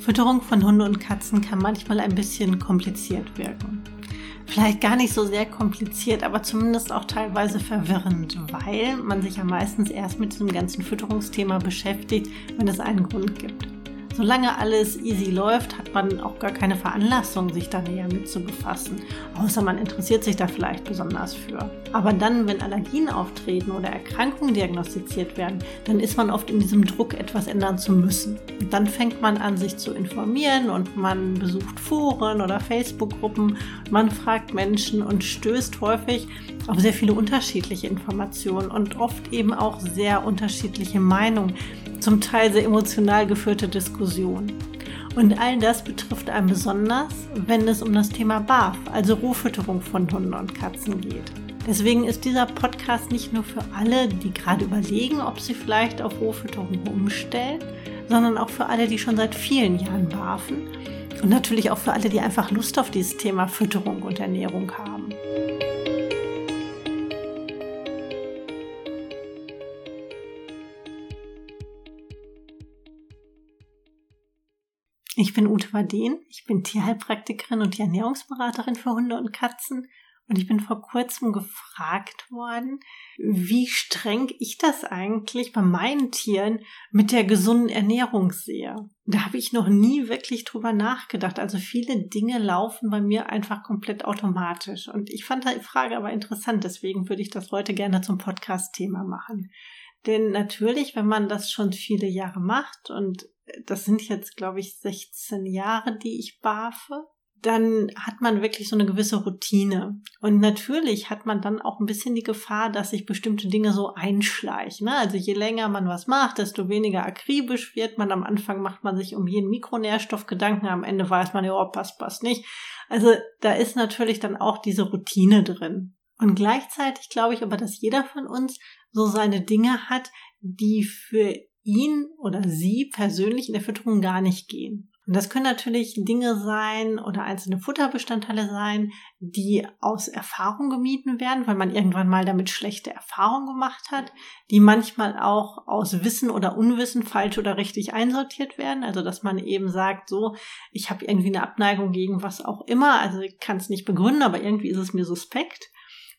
Fütterung von Hunden und Katzen kann manchmal ein bisschen kompliziert wirken. Vielleicht gar nicht so sehr kompliziert, aber zumindest auch teilweise verwirrend, weil man sich ja meistens erst mit diesem ganzen Fütterungsthema beschäftigt, wenn es einen Grund gibt solange alles easy läuft, hat man auch gar keine Veranlassung, sich da näher mit zu befassen. Außer man interessiert sich da vielleicht besonders für. Aber dann, wenn Allergien auftreten oder Erkrankungen diagnostiziert werden, dann ist man oft in diesem Druck, etwas ändern zu müssen. Und dann fängt man an, sich zu informieren und man besucht Foren oder Facebook-Gruppen. Man fragt Menschen und stößt häufig auf sehr viele unterschiedliche Informationen und oft eben auch sehr unterschiedliche Meinungen zum Teil sehr emotional geführte Diskussionen. Und all das betrifft einen besonders, wenn es um das Thema BAF, also Rohfütterung von Hunden und Katzen geht. Deswegen ist dieser Podcast nicht nur für alle, die gerade überlegen, ob sie vielleicht auf Rohfütterung umstellen, sondern auch für alle, die schon seit vielen Jahren barfen und natürlich auch für alle, die einfach Lust auf dieses Thema Fütterung und Ernährung haben. Ich bin Ute Waden, ich bin Tierheilpraktikerin und Ernährungsberaterin für Hunde und Katzen und ich bin vor kurzem gefragt worden, wie streng ich das eigentlich bei meinen Tieren mit der gesunden Ernährung sehe. Da habe ich noch nie wirklich drüber nachgedacht. Also viele Dinge laufen bei mir einfach komplett automatisch. Und ich fand die Frage aber interessant, deswegen würde ich das heute gerne zum Podcast-Thema machen. Denn natürlich, wenn man das schon viele Jahre macht und das sind jetzt, glaube ich, 16 Jahre, die ich barfe, dann hat man wirklich so eine gewisse Routine. Und natürlich hat man dann auch ein bisschen die Gefahr, dass sich bestimmte Dinge so einschleichen. Ne? Also je länger man was macht, desto weniger akribisch wird man. Am Anfang macht man sich um jeden Mikronährstoff Gedanken, am Ende weiß man ja, oh, passt, passt nicht. Also da ist natürlich dann auch diese Routine drin. Und gleichzeitig glaube ich aber, dass jeder von uns so seine Dinge hat, die für ihn oder sie persönlich in der Fütterung gar nicht gehen. Und das können natürlich Dinge sein oder einzelne Futterbestandteile sein, die aus Erfahrung gemieden werden, weil man irgendwann mal damit schlechte Erfahrungen gemacht hat, die manchmal auch aus Wissen oder Unwissen falsch oder richtig einsortiert werden. Also dass man eben sagt, so, ich habe irgendwie eine Abneigung gegen was auch immer, also ich kann es nicht begründen, aber irgendwie ist es mir suspekt.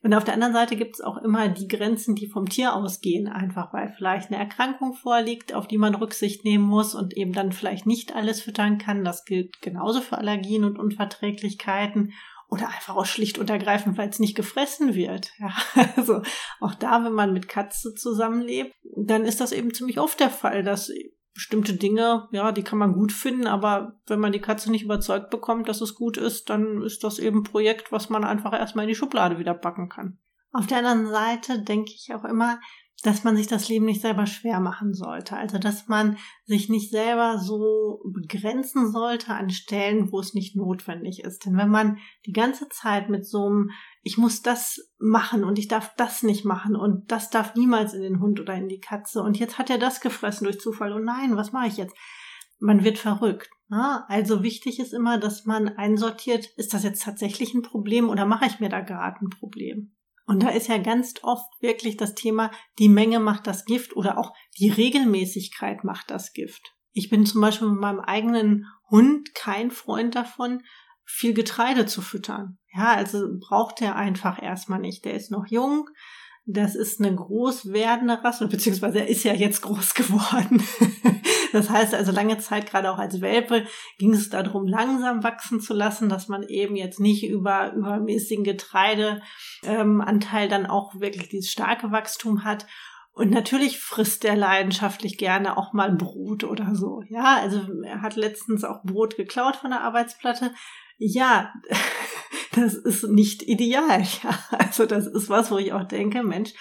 Und auf der anderen Seite gibt es auch immer die Grenzen, die vom Tier ausgehen, einfach weil vielleicht eine Erkrankung vorliegt, auf die man Rücksicht nehmen muss und eben dann vielleicht nicht alles füttern kann. Das gilt genauso für Allergien und Unverträglichkeiten oder einfach auch schlicht und ergreifend, weil es nicht gefressen wird. Ja, also auch da, wenn man mit Katze zusammenlebt, dann ist das eben ziemlich oft der Fall, dass bestimmte Dinge, ja, die kann man gut finden, aber wenn man die Katze nicht überzeugt bekommt, dass es gut ist, dann ist das eben ein Projekt, was man einfach erstmal in die Schublade wieder packen kann. Auf der anderen Seite denke ich auch immer, dass man sich das Leben nicht selber schwer machen sollte. Also, dass man sich nicht selber so begrenzen sollte an Stellen, wo es nicht notwendig ist. Denn wenn man die ganze Zeit mit so einem, ich muss das machen und ich darf das nicht machen und das darf niemals in den Hund oder in die Katze und jetzt hat er das gefressen durch Zufall und nein, was mache ich jetzt? Man wird verrückt. Ne? Also wichtig ist immer, dass man einsortiert, ist das jetzt tatsächlich ein Problem oder mache ich mir da gerade ein Problem? Und da ist ja ganz oft wirklich das Thema, die Menge macht das Gift oder auch die Regelmäßigkeit macht das Gift. Ich bin zum Beispiel mit meinem eigenen Hund kein Freund davon, viel Getreide zu füttern. Ja, also braucht er einfach erstmal nicht. Der ist noch jung. Das ist eine groß werdende Rasse, beziehungsweise er ist ja jetzt groß geworden. Das heißt also lange Zeit, gerade auch als Welpe, ging es darum, langsam wachsen zu lassen, dass man eben jetzt nicht über übermäßigen Getreideanteil ähm, dann auch wirklich dieses starke Wachstum hat. Und natürlich frisst er leidenschaftlich gerne auch mal Brot oder so. Ja, also er hat letztens auch Brot geklaut von der Arbeitsplatte. Ja, das ist nicht ideal. Ja, also das ist was, wo ich auch denke, Mensch,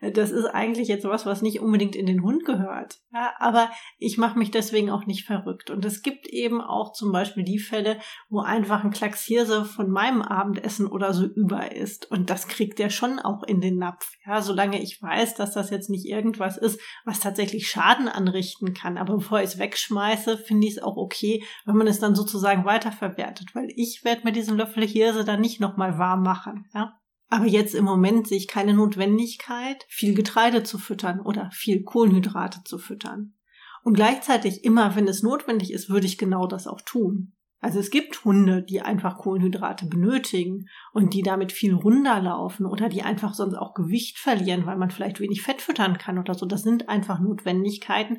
das ist eigentlich jetzt was, was nicht unbedingt in den Hund gehört. Ja, aber ich mache mich deswegen auch nicht verrückt. Und es gibt eben auch zum Beispiel die Fälle, wo einfach ein Klacks Hirse von meinem Abendessen oder so über ist. Und das kriegt der schon auch in den Napf. Ja, solange ich weiß, dass das jetzt nicht irgendwas ist, was tatsächlich Schaden anrichten kann. Aber bevor ich es wegschmeiße, finde ich es auch okay, wenn man es dann sozusagen weiterverwertet. Weil ich werde mir diesen Löffel Hirse dann nicht nochmal warm machen. Ja. Aber jetzt im Moment sehe ich keine Notwendigkeit, viel Getreide zu füttern oder viel Kohlenhydrate zu füttern. Und gleichzeitig immer, wenn es notwendig ist, würde ich genau das auch tun. Also es gibt Hunde, die einfach Kohlenhydrate benötigen und die damit viel runterlaufen oder die einfach sonst auch Gewicht verlieren, weil man vielleicht wenig Fett füttern kann oder so. Das sind einfach Notwendigkeiten,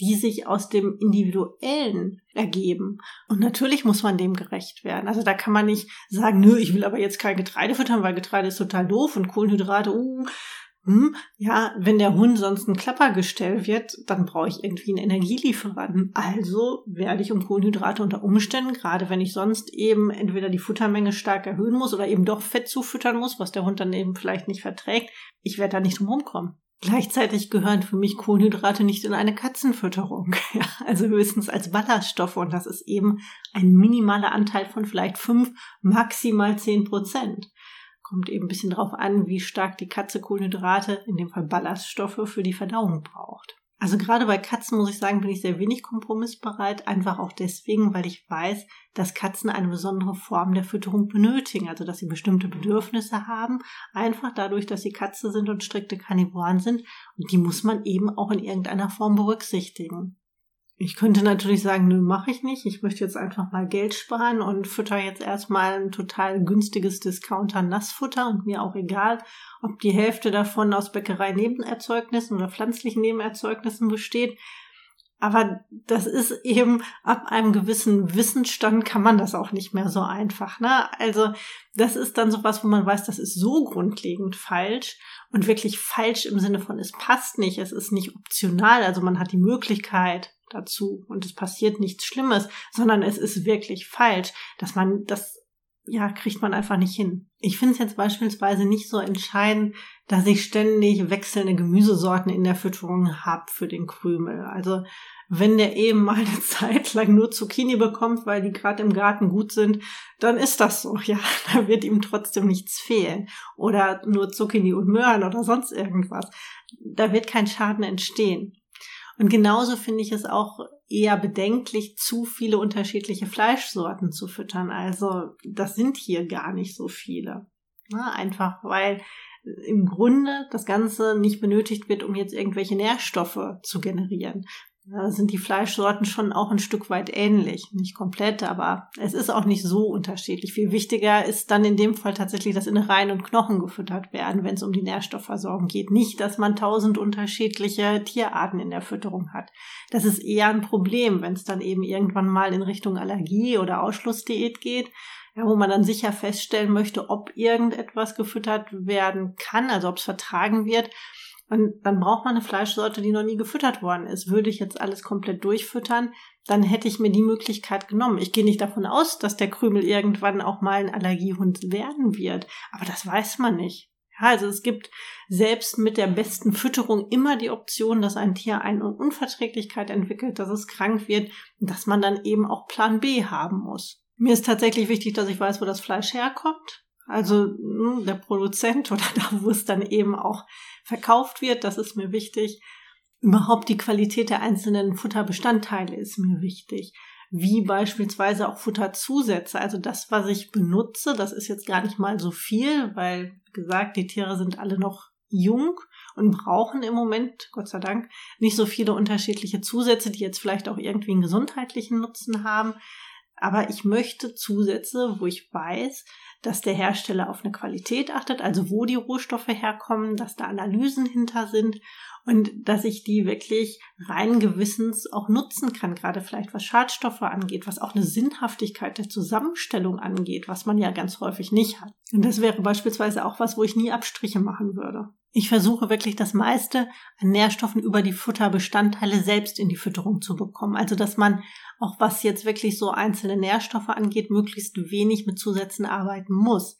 die sich aus dem Individuellen ergeben. Und natürlich muss man dem gerecht werden. Also da kann man nicht sagen, nö, ich will aber jetzt kein Getreide füttern, weil Getreide ist total doof und Kohlenhydrate, uh, hm, ja, wenn der Hund sonst ein Klappergestell wird, dann brauche ich irgendwie einen Energielieferanten. Also werde ich um Kohlenhydrate unter Umständen, gerade wenn ich sonst eben entweder die Futtermenge stark erhöhen muss oder eben doch Fett zufüttern muss, was der Hund dann eben vielleicht nicht verträgt, ich werde da nicht drum rumkommen. Gleichzeitig gehören für mich Kohlenhydrate nicht in eine Katzenfütterung. Ja, also höchstens als Ballaststoffe und das ist eben ein minimaler Anteil von vielleicht fünf, maximal zehn Prozent. Kommt eben ein bisschen drauf an, wie stark die Katze Kohlenhydrate, in dem Fall Ballaststoffe, für die Verdauung braucht. Also gerade bei Katzen muss ich sagen, bin ich sehr wenig kompromissbereit, einfach auch deswegen, weil ich weiß, dass Katzen eine besondere Form der Fütterung benötigen, also dass sie bestimmte Bedürfnisse haben, einfach dadurch, dass sie Katze sind und strikte Karnivoren sind und die muss man eben auch in irgendeiner Form berücksichtigen. Ich könnte natürlich sagen, nö, mache ich nicht. Ich möchte jetzt einfach mal Geld sparen und fütter jetzt erstmal ein total günstiges Discounter Nassfutter und mir auch egal, ob die Hälfte davon aus Bäckerei-Nebenerzeugnissen oder pflanzlichen Nebenerzeugnissen besteht. Aber das ist eben ab einem gewissen Wissensstand kann man das auch nicht mehr so einfach. Ne? Also das ist dann sowas, wo man weiß, das ist so grundlegend falsch und wirklich falsch im Sinne von es passt nicht, es ist nicht optional. Also man hat die Möglichkeit, dazu und es passiert nichts Schlimmes, sondern es ist wirklich falsch, dass man das ja, kriegt man einfach nicht hin. Ich finde es jetzt beispielsweise nicht so entscheidend, dass ich ständig wechselnde Gemüsesorten in der Fütterung habe für den Krümel. Also wenn der eben mal eine Zeit lang nur Zucchini bekommt, weil die gerade im Garten gut sind, dann ist das so. Ja, da wird ihm trotzdem nichts fehlen. Oder nur Zucchini und Möhren oder sonst irgendwas. Da wird kein Schaden entstehen. Und genauso finde ich es auch eher bedenklich, zu viele unterschiedliche Fleischsorten zu füttern. Also das sind hier gar nicht so viele. Ja, einfach weil im Grunde das Ganze nicht benötigt wird, um jetzt irgendwelche Nährstoffe zu generieren. Da sind die Fleischsorten schon auch ein Stück weit ähnlich. Nicht komplett, aber es ist auch nicht so unterschiedlich. Viel wichtiger ist dann in dem Fall tatsächlich, dass Innereien und Knochen gefüttert werden, wenn es um die Nährstoffversorgung geht. Nicht, dass man tausend unterschiedliche Tierarten in der Fütterung hat. Das ist eher ein Problem, wenn es dann eben irgendwann mal in Richtung Allergie oder Ausschlussdiät geht. Ja, wo man dann sicher feststellen möchte, ob irgendetwas gefüttert werden kann, also ob es vertragen wird und dann braucht man eine Fleischsorte, die noch nie gefüttert worden ist. Würde ich jetzt alles komplett durchfüttern, dann hätte ich mir die Möglichkeit genommen. Ich gehe nicht davon aus, dass der Krümel irgendwann auch mal ein Allergiehund werden wird. Aber das weiß man nicht. Ja, also es gibt selbst mit der besten Fütterung immer die Option, dass ein Tier eine Unverträglichkeit entwickelt, dass es krank wird und dass man dann eben auch Plan B haben muss. Mir ist tatsächlich wichtig, dass ich weiß, wo das Fleisch herkommt. Also hm, der Produzent oder da, wo es dann eben auch verkauft wird, das ist mir wichtig. Überhaupt die Qualität der einzelnen Futterbestandteile ist mir wichtig. Wie beispielsweise auch Futterzusätze. Also das, was ich benutze, das ist jetzt gar nicht mal so viel, weil, wie gesagt, die Tiere sind alle noch jung und brauchen im Moment, Gott sei Dank, nicht so viele unterschiedliche Zusätze, die jetzt vielleicht auch irgendwie einen gesundheitlichen Nutzen haben. Aber ich möchte Zusätze, wo ich weiß, dass der Hersteller auf eine Qualität achtet, also wo die Rohstoffe herkommen, dass da Analysen hinter sind und dass ich die wirklich rein gewissens auch nutzen kann, gerade vielleicht was Schadstoffe angeht, was auch eine Sinnhaftigkeit der Zusammenstellung angeht, was man ja ganz häufig nicht hat. Und das wäre beispielsweise auch was, wo ich nie Abstriche machen würde. Ich versuche wirklich das meiste an Nährstoffen über die Futterbestandteile selbst in die Fütterung zu bekommen. Also dass man auch was jetzt wirklich so einzelne Nährstoffe angeht, möglichst wenig mit Zusätzen arbeiten muss.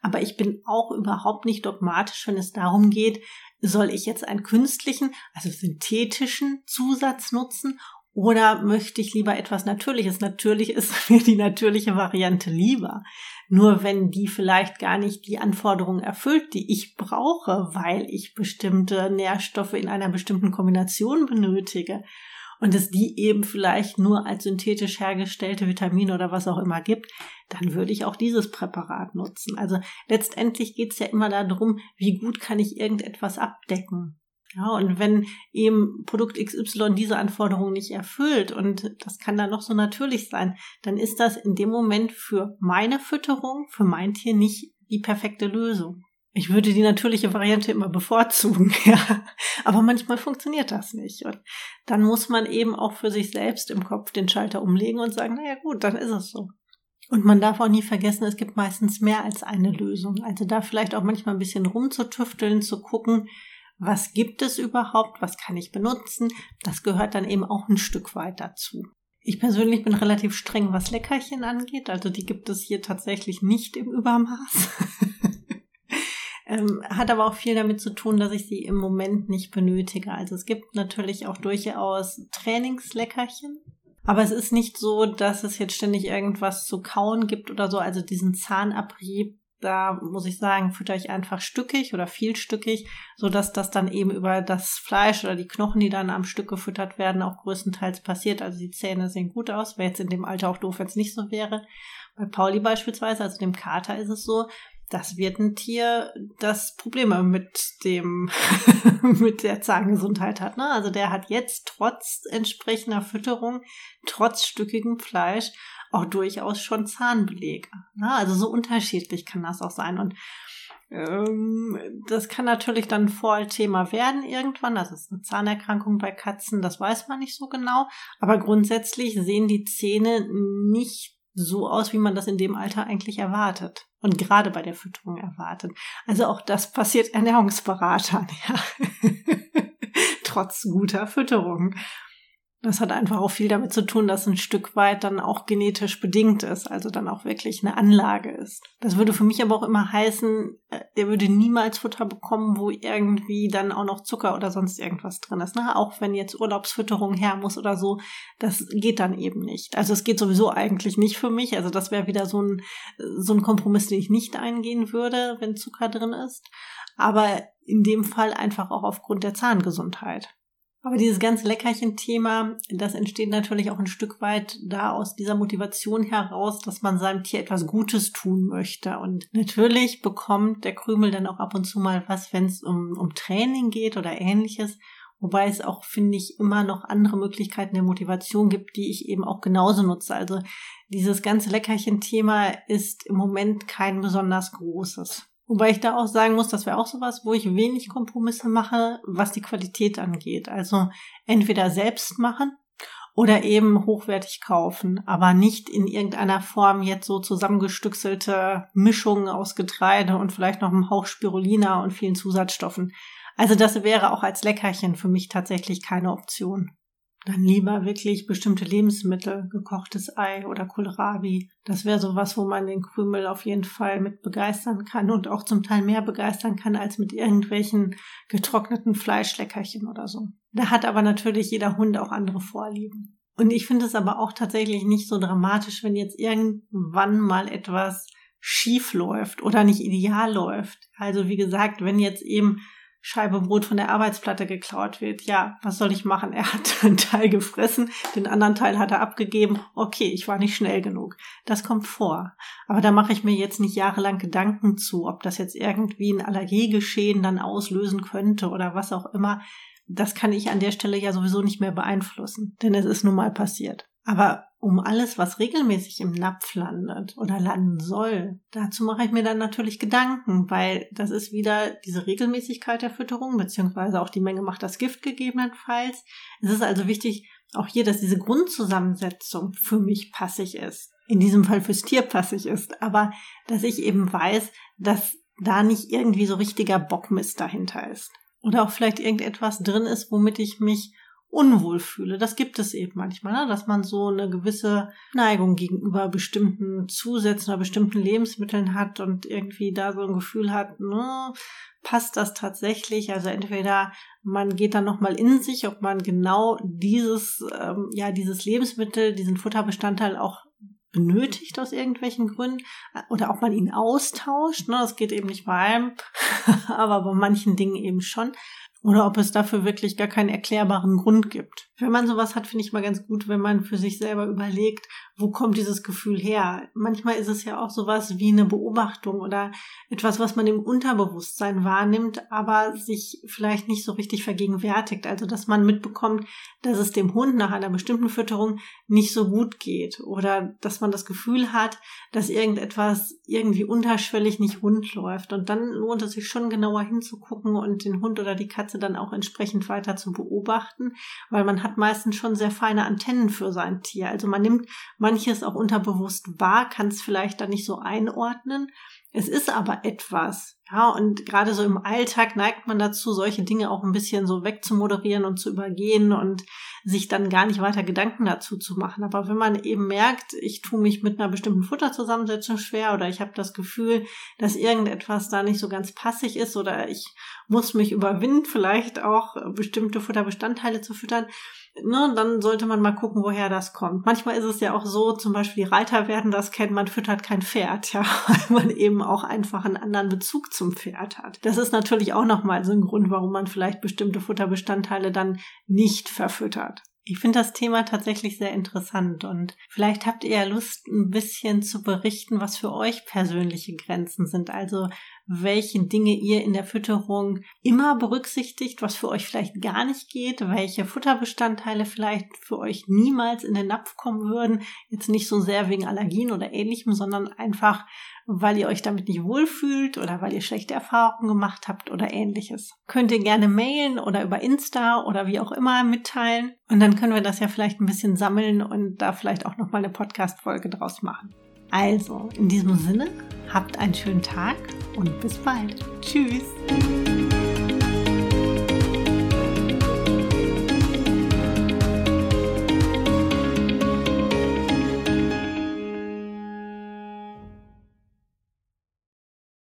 Aber ich bin auch überhaupt nicht dogmatisch, wenn es darum geht, soll ich jetzt einen künstlichen, also synthetischen Zusatz nutzen oder möchte ich lieber etwas Natürliches? Natürlich ist mir die natürliche Variante lieber. Nur wenn die vielleicht gar nicht die Anforderungen erfüllt, die ich brauche, weil ich bestimmte Nährstoffe in einer bestimmten Kombination benötige und es die eben vielleicht nur als synthetisch hergestellte Vitamine oder was auch immer gibt, dann würde ich auch dieses Präparat nutzen. Also letztendlich geht es ja immer darum, wie gut kann ich irgendetwas abdecken. Ja, und wenn eben Produkt XY diese Anforderungen nicht erfüllt und das kann dann noch so natürlich sein, dann ist das in dem Moment für meine Fütterung, für mein Tier nicht die perfekte Lösung. Ich würde die natürliche Variante immer bevorzugen, ja. Aber manchmal funktioniert das nicht. Und dann muss man eben auch für sich selbst im Kopf den Schalter umlegen und sagen, naja gut, dann ist es so. Und man darf auch nie vergessen, es gibt meistens mehr als eine Lösung. Also da vielleicht auch manchmal ein bisschen rumzutüfteln, zu gucken, was gibt es überhaupt, was kann ich benutzen. Das gehört dann eben auch ein Stück weit dazu. Ich persönlich bin relativ streng, was Leckerchen angeht. Also die gibt es hier tatsächlich nicht im Übermaß. Ähm, hat aber auch viel damit zu tun, dass ich sie im Moment nicht benötige. Also es gibt natürlich auch durchaus Trainingsleckerchen. Aber es ist nicht so, dass es jetzt ständig irgendwas zu kauen gibt oder so. Also diesen Zahnabrieb, da muss ich sagen, fütter ich einfach stückig oder vielstückig, so dass das dann eben über das Fleisch oder die Knochen, die dann am Stück gefüttert werden, auch größtenteils passiert. Also die Zähne sehen gut aus. Wäre jetzt in dem Alter auch doof, wenn es nicht so wäre. Bei Pauli beispielsweise, also dem Kater, ist es so, das wird ein Tier, das Probleme mit dem, mit der Zahngesundheit hat. Ne? Also der hat jetzt trotz entsprechender Fütterung, trotz stückigem Fleisch auch durchaus schon Zahnbelege. Ne? Also so unterschiedlich kann das auch sein. Und ähm, das kann natürlich dann ein Vorthema werden irgendwann. Das ist eine Zahnerkrankung bei Katzen, das weiß man nicht so genau. Aber grundsätzlich sehen die Zähne nicht so aus, wie man das in dem Alter eigentlich erwartet und gerade bei der Fütterung erwartet. Also auch das passiert Ernährungsberatern, ja. Trotz guter Fütterung. Das hat einfach auch viel damit zu tun, dass ein Stück weit dann auch genetisch bedingt ist, also dann auch wirklich eine Anlage ist. Das würde für mich aber auch immer heißen, äh, er würde niemals Futter bekommen, wo irgendwie dann auch noch Zucker oder sonst irgendwas drin ist. Ne? Auch wenn jetzt Urlaubsfütterung her muss oder so, das geht dann eben nicht. Also es geht sowieso eigentlich nicht für mich. Also das wäre wieder so ein, so ein Kompromiss, den ich nicht eingehen würde, wenn Zucker drin ist. Aber in dem Fall einfach auch aufgrund der Zahngesundheit. Aber dieses ganze Leckerchen-Thema, das entsteht natürlich auch ein Stück weit da aus dieser Motivation heraus, dass man seinem Tier etwas Gutes tun möchte. Und natürlich bekommt der Krümel dann auch ab und zu mal was, wenn es um, um Training geht oder ähnliches. Wobei es auch, finde ich, immer noch andere Möglichkeiten der Motivation gibt, die ich eben auch genauso nutze. Also dieses ganze Leckerchen-Thema ist im Moment kein besonders großes. Wobei ich da auch sagen muss, das wäre auch sowas, wo ich wenig Kompromisse mache, was die Qualität angeht. Also entweder selbst machen oder eben hochwertig kaufen, aber nicht in irgendeiner Form jetzt so zusammengestückselte Mischungen aus Getreide und vielleicht noch einem Hauch Spirulina und vielen Zusatzstoffen. Also das wäre auch als Leckerchen für mich tatsächlich keine Option. Dann lieber wirklich bestimmte Lebensmittel, gekochtes Ei oder Kohlrabi. Das wäre sowas, wo man den Krümel auf jeden Fall mit begeistern kann und auch zum Teil mehr begeistern kann als mit irgendwelchen getrockneten Fleischleckerchen oder so. Da hat aber natürlich jeder Hund auch andere Vorlieben. Und ich finde es aber auch tatsächlich nicht so dramatisch, wenn jetzt irgendwann mal etwas schief läuft oder nicht ideal läuft. Also wie gesagt, wenn jetzt eben Scheibe Brot von der Arbeitsplatte geklaut wird. Ja, was soll ich machen? Er hat einen Teil gefressen, den anderen Teil hat er abgegeben. Okay, ich war nicht schnell genug. Das kommt vor. Aber da mache ich mir jetzt nicht jahrelang Gedanken zu, ob das jetzt irgendwie ein Allergiegeschehen dann auslösen könnte oder was auch immer. Das kann ich an der Stelle ja sowieso nicht mehr beeinflussen, denn es ist nun mal passiert. Aber um alles, was regelmäßig im Napf landet oder landen soll, dazu mache ich mir dann natürlich Gedanken, weil das ist wieder diese Regelmäßigkeit der Fütterung, beziehungsweise auch die Menge macht das Gift gegebenenfalls. Es ist also wichtig, auch hier, dass diese Grundzusammensetzung für mich passig ist. In diesem Fall fürs Tier passig ist, aber dass ich eben weiß, dass da nicht irgendwie so richtiger Bockmist dahinter ist. Oder auch vielleicht irgendetwas drin ist, womit ich mich unwohl fühle. Das gibt es eben manchmal, ne? dass man so eine gewisse Neigung gegenüber bestimmten Zusätzen oder bestimmten Lebensmitteln hat und irgendwie da so ein Gefühl hat, ne, passt das tatsächlich? Also entweder man geht dann nochmal in sich, ob man genau dieses, ähm, ja, dieses Lebensmittel, diesen Futterbestandteil auch benötigt aus irgendwelchen Gründen oder ob man ihn austauscht. Ne? Das geht eben nicht bei allem, aber bei manchen Dingen eben schon. Oder ob es dafür wirklich gar keinen erklärbaren Grund gibt. Wenn man sowas hat, finde ich mal ganz gut, wenn man für sich selber überlegt, wo kommt dieses Gefühl her? Manchmal ist es ja auch sowas wie eine Beobachtung oder etwas, was man im Unterbewusstsein wahrnimmt, aber sich vielleicht nicht so richtig vergegenwärtigt. Also, dass man mitbekommt, dass es dem Hund nach einer bestimmten Fütterung nicht so gut geht oder dass man das Gefühl hat, dass irgendetwas irgendwie unterschwellig nicht rund läuft. Und dann lohnt es sich schon genauer hinzugucken und den Hund oder die Katze dann auch entsprechend weiter zu beobachten, weil man hat meistens schon sehr feine Antennen für sein Tier. Also man nimmt manches auch unterbewusst wahr, kann es vielleicht dann nicht so einordnen. Es ist aber etwas, ja, und gerade so im Alltag neigt man dazu, solche Dinge auch ein bisschen so wegzumoderieren und zu übergehen und sich dann gar nicht weiter Gedanken dazu zu machen. Aber wenn man eben merkt, ich tue mich mit einer bestimmten Futterzusammensetzung schwer oder ich habe das Gefühl, dass irgendetwas da nicht so ganz passig ist oder ich muss mich überwinden, vielleicht auch bestimmte Futterbestandteile zu füttern, ne, dann sollte man mal gucken, woher das kommt. Manchmal ist es ja auch so, zum Beispiel die Reiter werden das kennen, man füttert kein Pferd, ja, weil man eben auch einfach einen anderen Bezug zum Pferd hat. Das ist natürlich auch nochmal so ein Grund, warum man vielleicht bestimmte Futterbestandteile dann nicht verfüttert. Ich finde das Thema tatsächlich sehr interessant und vielleicht habt ihr ja Lust, ein bisschen zu berichten, was für euch persönliche Grenzen sind. Also welche Dinge ihr in der Fütterung immer berücksichtigt, was für euch vielleicht gar nicht geht, welche Futterbestandteile vielleicht für euch niemals in den Napf kommen würden. Jetzt nicht so sehr wegen Allergien oder ähnlichem, sondern einfach, weil ihr euch damit nicht wohlfühlt oder weil ihr schlechte Erfahrungen gemacht habt oder ähnliches. Könnt ihr gerne mailen oder über Insta oder wie auch immer mitteilen. Und dann können wir das ja vielleicht ein bisschen sammeln und da vielleicht auch nochmal eine Podcast-Folge draus machen. Also, in diesem Sinne, habt einen schönen Tag und bis bald. Tschüss.